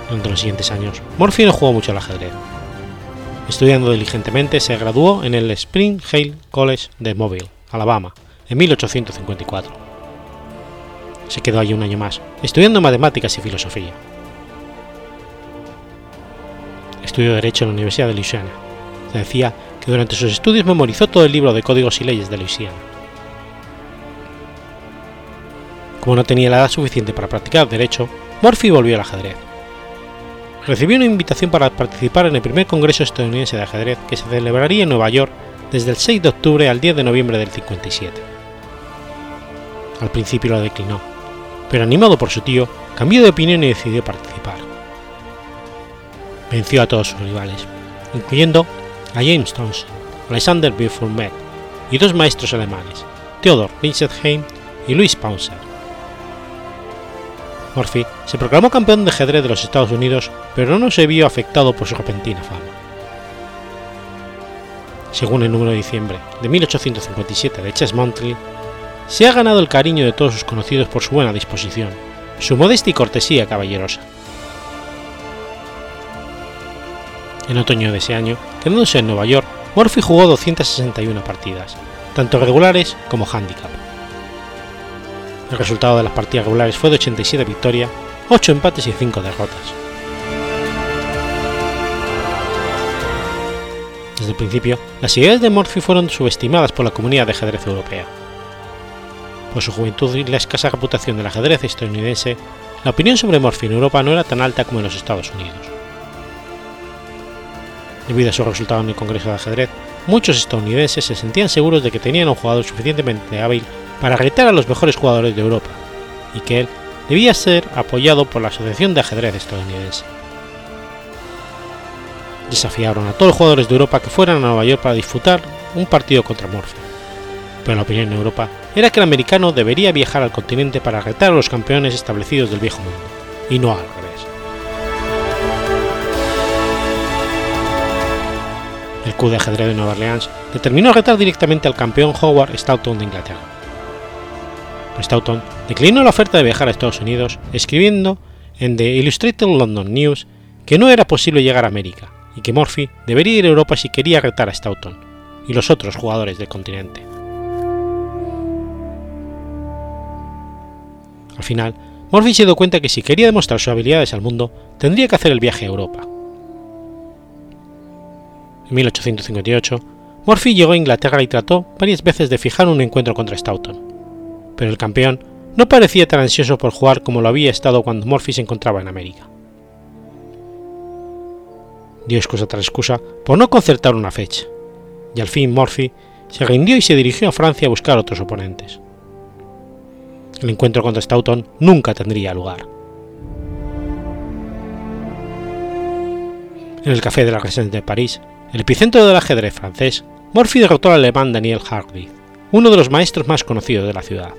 Durante los siguientes años, Murphy no jugó mucho al ajedrez. Estudiando diligentemente, se graduó en el Spring Hill College de Mobile, Alabama, en 1854. Se quedó allí un año más, estudiando matemáticas y filosofía. Estudió Derecho en la Universidad de Louisiana. Se decía que durante sus estudios memorizó todo el libro de códigos y leyes de Louisiana. Como no tenía la edad suficiente para practicar derecho, Murphy volvió al ajedrez. Recibió una invitación para participar en el primer Congreso estadounidense de ajedrez que se celebraría en Nueva York desde el 6 de octubre al 10 de noviembre del 57. Al principio lo declinó, pero animado por su tío, cambió de opinión y decidió participar. Venció a todos sus rivales, incluyendo a James Thompson, Alexander Met y dos maestros alemanes, Theodor Lichtenheim y Louis Paunzer. Murphy se proclamó campeón de ajedrez de los Estados Unidos, pero no se vio afectado por su repentina fama. Según el número de diciembre de 1857 de Chess Monthly, se ha ganado el cariño de todos sus conocidos por su buena disposición, su modestia y cortesía caballerosa. En otoño de ese año, quedándose en Nueva York, Murphy jugó 261 partidas, tanto regulares como handicap. El resultado de las partidas regulares fue de 87 victorias, 8 empates y 5 derrotas. Desde el principio, las ideas de Murphy fueron subestimadas por la comunidad de ajedrez europea. Por su juventud y la escasa reputación del ajedrez estadounidense, la opinión sobre Murphy en Europa no era tan alta como en los Estados Unidos. Debido a su resultado en el Congreso de Ajedrez, muchos estadounidenses se sentían seguros de que tenían un jugador suficientemente hábil para retar a los mejores jugadores de Europa, y que él debía ser apoyado por la Asociación de Ajedrez estadounidense. Desafiaron a todos los jugadores de Europa que fueran a Nueva York para disputar un partido contra Murphy, pero la opinión en Europa era que el americano debería viajar al continente para retar a los campeones establecidos del viejo mundo, y no al revés. El Q de ajedrez de Nueva Orleans determinó retar directamente al campeón Howard Stoughton de Inglaterra. Stoughton declinó la oferta de viajar a Estados Unidos, escribiendo en The Illustrated London News que no era posible llegar a América y que Murphy debería ir a Europa si quería retar a Stoughton y los otros jugadores del continente. Al final, Murphy se dio cuenta que si quería demostrar sus habilidades al mundo, tendría que hacer el viaje a Europa. En 1858, Murphy llegó a Inglaterra y trató varias veces de fijar un encuentro contra Stoughton, pero el campeón no parecía tan ansioso por jugar como lo había estado cuando Murphy se encontraba en América. Dio excusa tras excusa por no concertar una fecha, y al fin Murphy se rindió y se dirigió a Francia a buscar otros oponentes. El encuentro contra Stoughton nunca tendría lugar. En el café de la Residencia de París, el epicentro del ajedrez francés, Morphy derrotó al alemán Daniel Hardy, uno de los maestros más conocidos de la ciudad.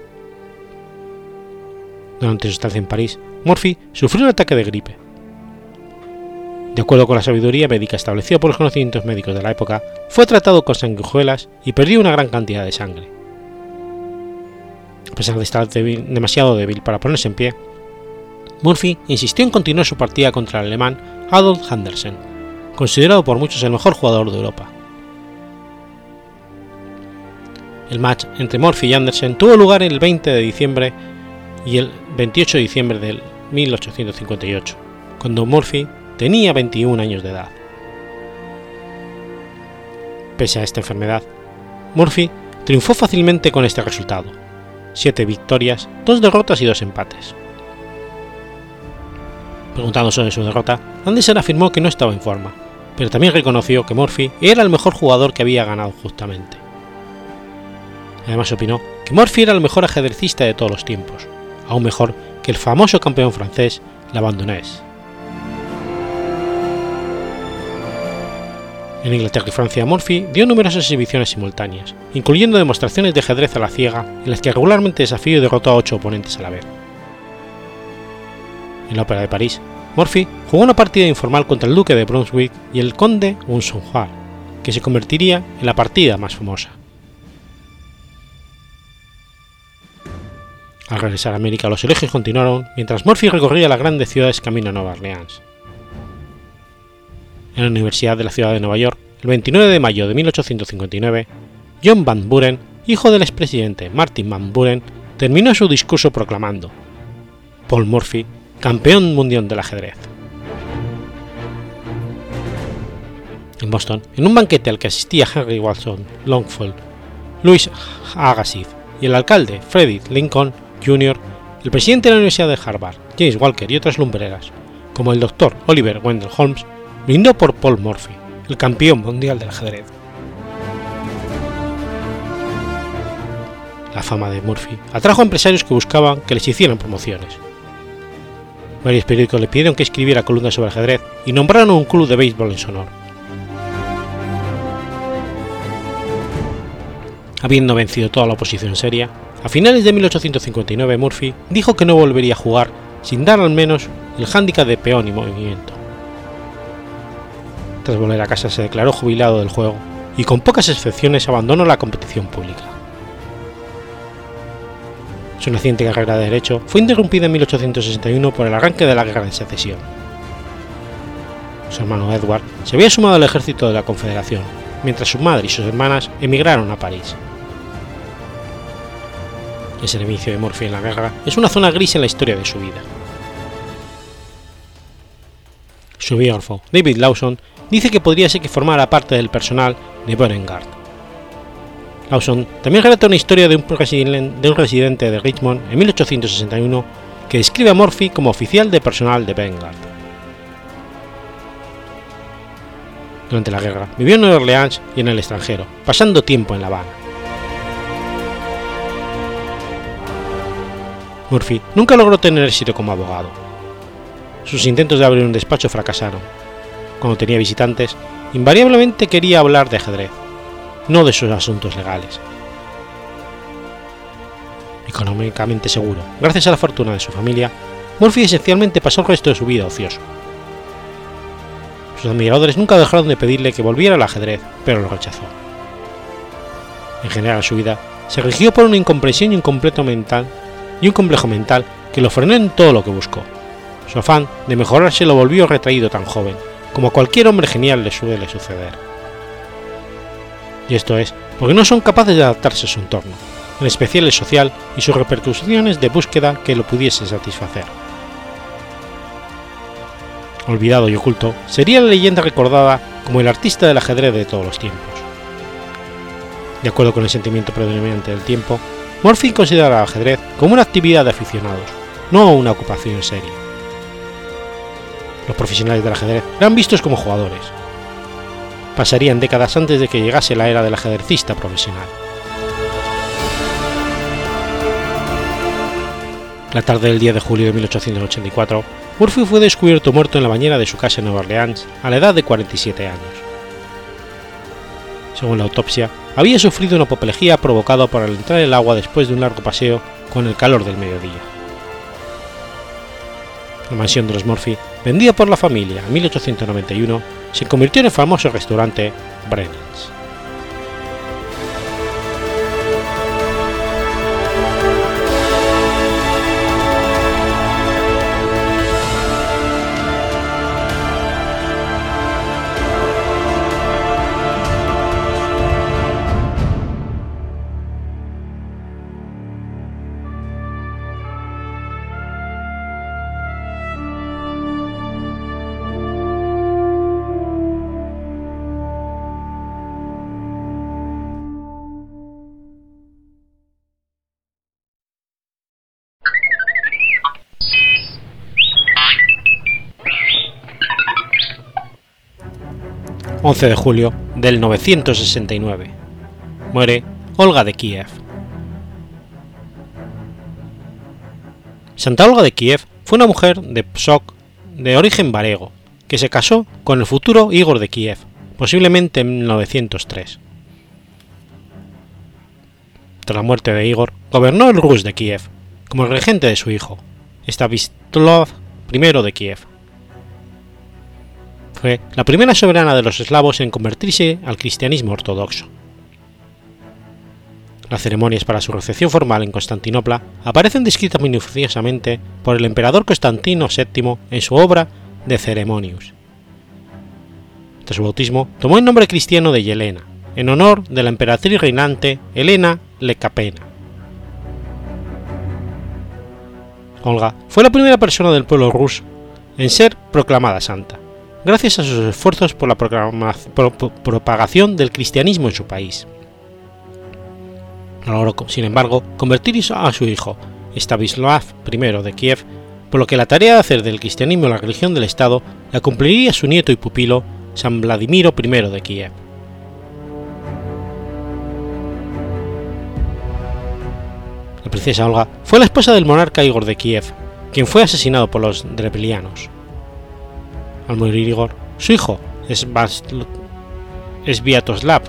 Durante su estancia en París, Morphy sufrió un ataque de gripe. De acuerdo con la sabiduría médica establecida por los conocimientos médicos de la época, fue tratado con sanguijuelas y perdió una gran cantidad de sangre. A pesar de estar demasiado débil para ponerse en pie, Murphy insistió en continuar su partida contra el alemán Adolf Andersen, considerado por muchos el mejor jugador de Europa. El match entre Murphy y Andersen tuvo lugar el 20 de diciembre y el 28 de diciembre de 1858, cuando Murphy tenía 21 años de edad. Pese a esta enfermedad, Murphy triunfó fácilmente con este resultado: 7 victorias, 2 derrotas y 2 empates. Preguntando sobre su derrota, Anderson afirmó que no estaba en forma, pero también reconoció que Murphy era el mejor jugador que había ganado justamente. Además opinó que Murphy era el mejor ajedrecista de todos los tiempos, aún mejor que el famoso campeón francés Lavandonés. En Inglaterra y Francia, Murphy dio numerosas exhibiciones simultáneas, incluyendo demostraciones de ajedrez a la ciega en las que regularmente desafió y derrotó a ocho oponentes a la vez. En la Ópera de París, Murphy jugó una partida informal contra el duque de Brunswick y el conde Unsonhua, que se convertiría en la partida más famosa. Al regresar a América, los elogios continuaron mientras Murphy recorría las grandes ciudades camino a Nueva Orleans. En la Universidad de la Ciudad de Nueva York, el 29 de mayo de 1859, John Van Buren, hijo del expresidente Martin Van Buren, terminó su discurso proclamando: Paul Murphy campeón mundial del ajedrez. En Boston, en un banquete al que asistía Henry Watson Longfellow, Louis Agassiz y el alcalde Frederick Lincoln Jr., el presidente de la Universidad de Harvard, James Walker y otras lumbreras, como el doctor Oliver Wendell Holmes, brindó por Paul Murphy, el campeón mundial del ajedrez. La fama de Murphy atrajo a empresarios que buscaban que les hicieran promociones Varios periódicos le pidieron que escribiera columnas sobre ajedrez y nombraron un club de béisbol en su honor. Habiendo vencido toda la oposición seria, a finales de 1859 Murphy dijo que no volvería a jugar sin dar al menos el hándicap de peón y movimiento. Tras volver a casa se declaró jubilado del juego y con pocas excepciones abandonó la competición pública. Su naciente carrera de Derecho fue interrumpida en 1861 por el arranque de la Guerra de Secesión. Su hermano Edward se había sumado al ejército de la Confederación, mientras su madre y sus hermanas emigraron a París. El servicio de Murphy en la guerra es una zona gris en la historia de su vida. Su biógrafo, David Lawson, dice que podría ser que formara parte del personal de Beauregard. Lawson también relata una historia de un, residente de Richmond en 1861 que describe a Murphy como oficial de personal de Vanguard. Durante la guerra vivió en Nueva Orleans y en el extranjero, pasando tiempo en La Habana. Murphy nunca logró tener éxito como abogado. Sus intentos de abrir un despacho fracasaron. Cuando tenía visitantes, invariablemente quería hablar de ajedrez, no de sus asuntos legales. Económicamente seguro, gracias a la fortuna de su familia, Murphy esencialmente pasó el resto de su vida ocioso. Sus admiradores nunca dejaron de pedirle que volviera al ajedrez, pero lo rechazó. En general, su vida se rigió por una incomprensión y un completo mental y un complejo mental que lo frenó en todo lo que buscó. Su afán de mejorarse lo volvió retraído tan joven, como cualquier hombre genial le suele suceder y esto es porque no son capaces de adaptarse a su entorno, en especial el social y sus repercusiones de búsqueda que lo pudiese satisfacer. Olvidado y oculto, sería la leyenda recordada como el artista del ajedrez de todos los tiempos. De acuerdo con el sentimiento predominante del tiempo, Murphy considera el ajedrez como una actividad de aficionados, no una ocupación seria. Los profesionales del ajedrez eran vistos como jugadores, pasarían décadas antes de que llegase la era del ajedrecista profesional. La tarde del 10 de julio de 1884, Murphy fue descubierto muerto en la bañera de su casa en Nueva Orleans a la edad de 47 años. Según la autopsia, había sufrido una apoplejía provocada por al entrar el agua después de un largo paseo con el calor del mediodía. La mansión de los Murphy, vendida por la familia en 1891, se convirtió en el famoso restaurante Brennan's. 11 de julio del 969. Muere Olga de Kiev. Santa Olga de Kiev fue una mujer de Psok de origen varego, que se casó con el futuro Igor de Kiev, posiblemente en 903. Tras la muerte de Igor, gobernó el Rus de Kiev, como regente de su hijo, Stavislov I de Kiev fue la primera soberana de los eslavos en convertirse al cristianismo ortodoxo. Las ceremonias para su recepción formal en Constantinopla aparecen descritas minuciosamente por el emperador Constantino VII en su obra De Ceremonius. Tras su bautismo, tomó el nombre cristiano de Yelena, en honor de la emperatriz reinante Helena Lecapena. Olga fue la primera persona del pueblo ruso en ser proclamada santa gracias a sus esfuerzos por la propagación del cristianismo en su país. Logró, sin embargo, convertir a su hijo, Stavislav I de Kiev, por lo que la tarea de hacer del cristianismo la religión del Estado la cumpliría su nieto y pupilo, San Vladimiro I de Kiev. La princesa Olga fue la esposa del monarca Igor de Kiev, quien fue asesinado por los drepelianos al morir Igor, su hijo, Sviatoslav,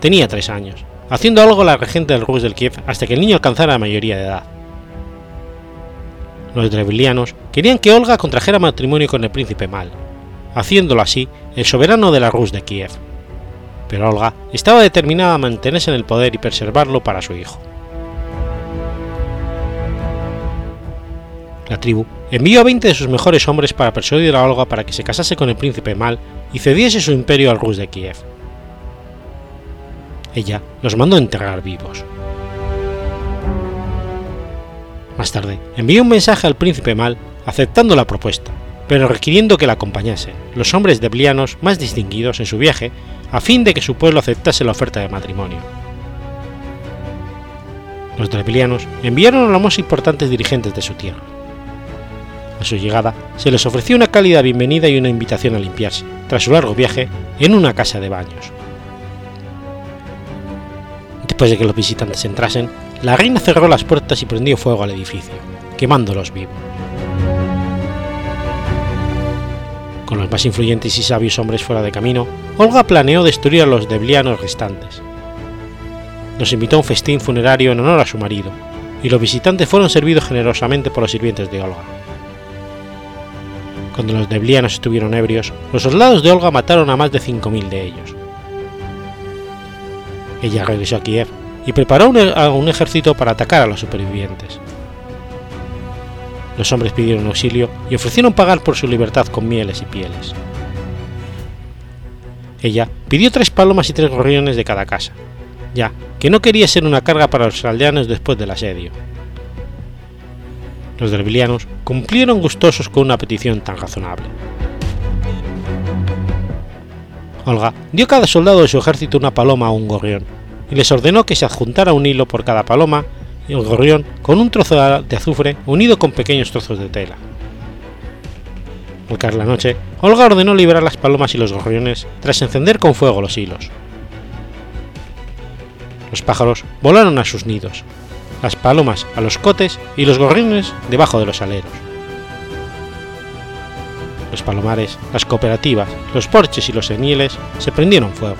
tenía tres años, haciendo algo la regente del Rus del Kiev hasta que el niño alcanzara la mayoría de edad. Los drevilianos querían que Olga contrajera matrimonio con el príncipe Mal, haciéndolo así el soberano de la Rus de Kiev. Pero Olga estaba determinada a mantenerse en el poder y preservarlo para su hijo. La tribu envió a 20 de sus mejores hombres para persuadir a Olga para que se casase con el príncipe Mal y cediese su imperio al Rus de Kiev. Ella los mandó enterrar vivos. Más tarde, envió un mensaje al príncipe Mal aceptando la propuesta, pero requiriendo que la acompañase los hombres de Blianos más distinguidos en su viaje a fin de que su pueblo aceptase la oferta de matrimonio. Los Dreblianos enviaron a los más importantes dirigentes de su tierra, a su llegada, se les ofreció una cálida bienvenida y una invitación a limpiarse, tras su largo viaje, en una casa de baños. Después de que los visitantes entrasen, la reina cerró las puertas y prendió fuego al edificio, quemándolos vivos. Con los más influyentes y sabios hombres fuera de camino, Olga planeó destruir a los deblianos restantes. Los invitó a un festín funerario en honor a su marido, y los visitantes fueron servidos generosamente por los sirvientes de Olga. Cuando los deblianos estuvieron ebrios, los soldados de Olga mataron a más de 5.000 de ellos. Ella regresó a Kiev y preparó a un ejército para atacar a los supervivientes. Los hombres pidieron auxilio y ofrecieron pagar por su libertad con mieles y pieles. Ella pidió tres palomas y tres gorriones de cada casa, ya que no quería ser una carga para los aldeanos después del asedio los derbilianos cumplieron gustosos con una petición tan razonable. Olga dio a cada soldado de su ejército una paloma o un gorrión, y les ordenó que se adjuntara un hilo por cada paloma y el gorrión con un trozo de azufre unido con pequeños trozos de tela. Al caer la noche, Olga ordenó liberar las palomas y los gorriones tras encender con fuego los hilos. Los pájaros volaron a sus nidos, las palomas a los cotes y los gorriones debajo de los aleros. Los palomares, las cooperativas, los porches y los senieles se prendieron fuego.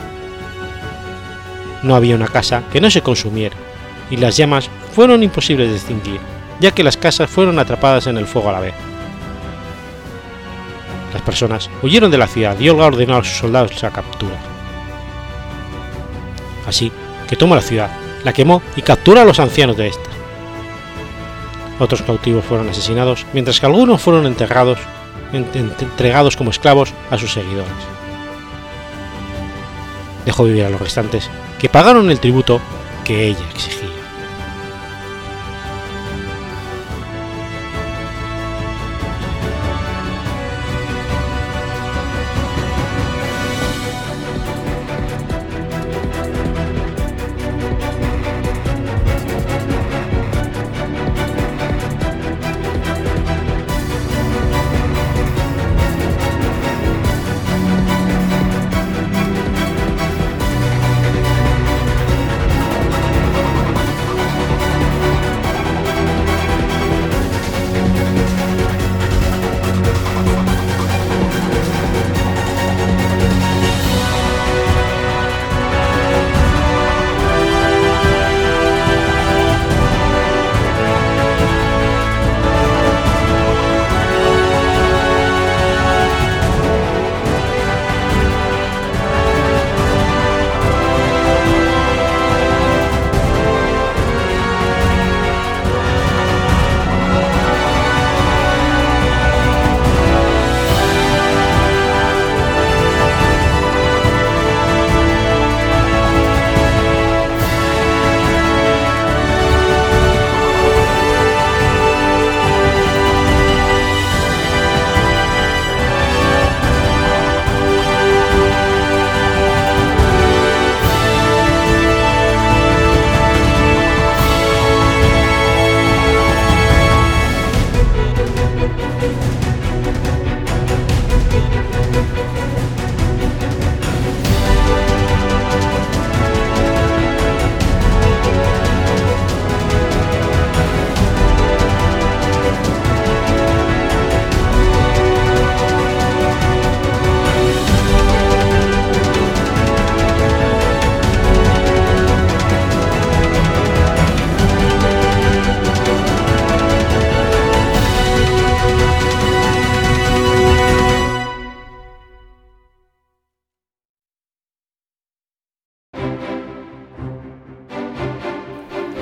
No había una casa que no se consumiera, y las llamas fueron imposibles de extinguir, ya que las casas fueron atrapadas en el fuego a la vez. Las personas huyeron de la ciudad y Olga ordenó a sus soldados la captura. Así que tomó la ciudad, la quemó y capturó a los ancianos de esta. Otros cautivos fueron asesinados, mientras que algunos fueron enterrados, entregados como esclavos a sus seguidores. Dejó vivir a los restantes, que pagaron el tributo que ella exigía.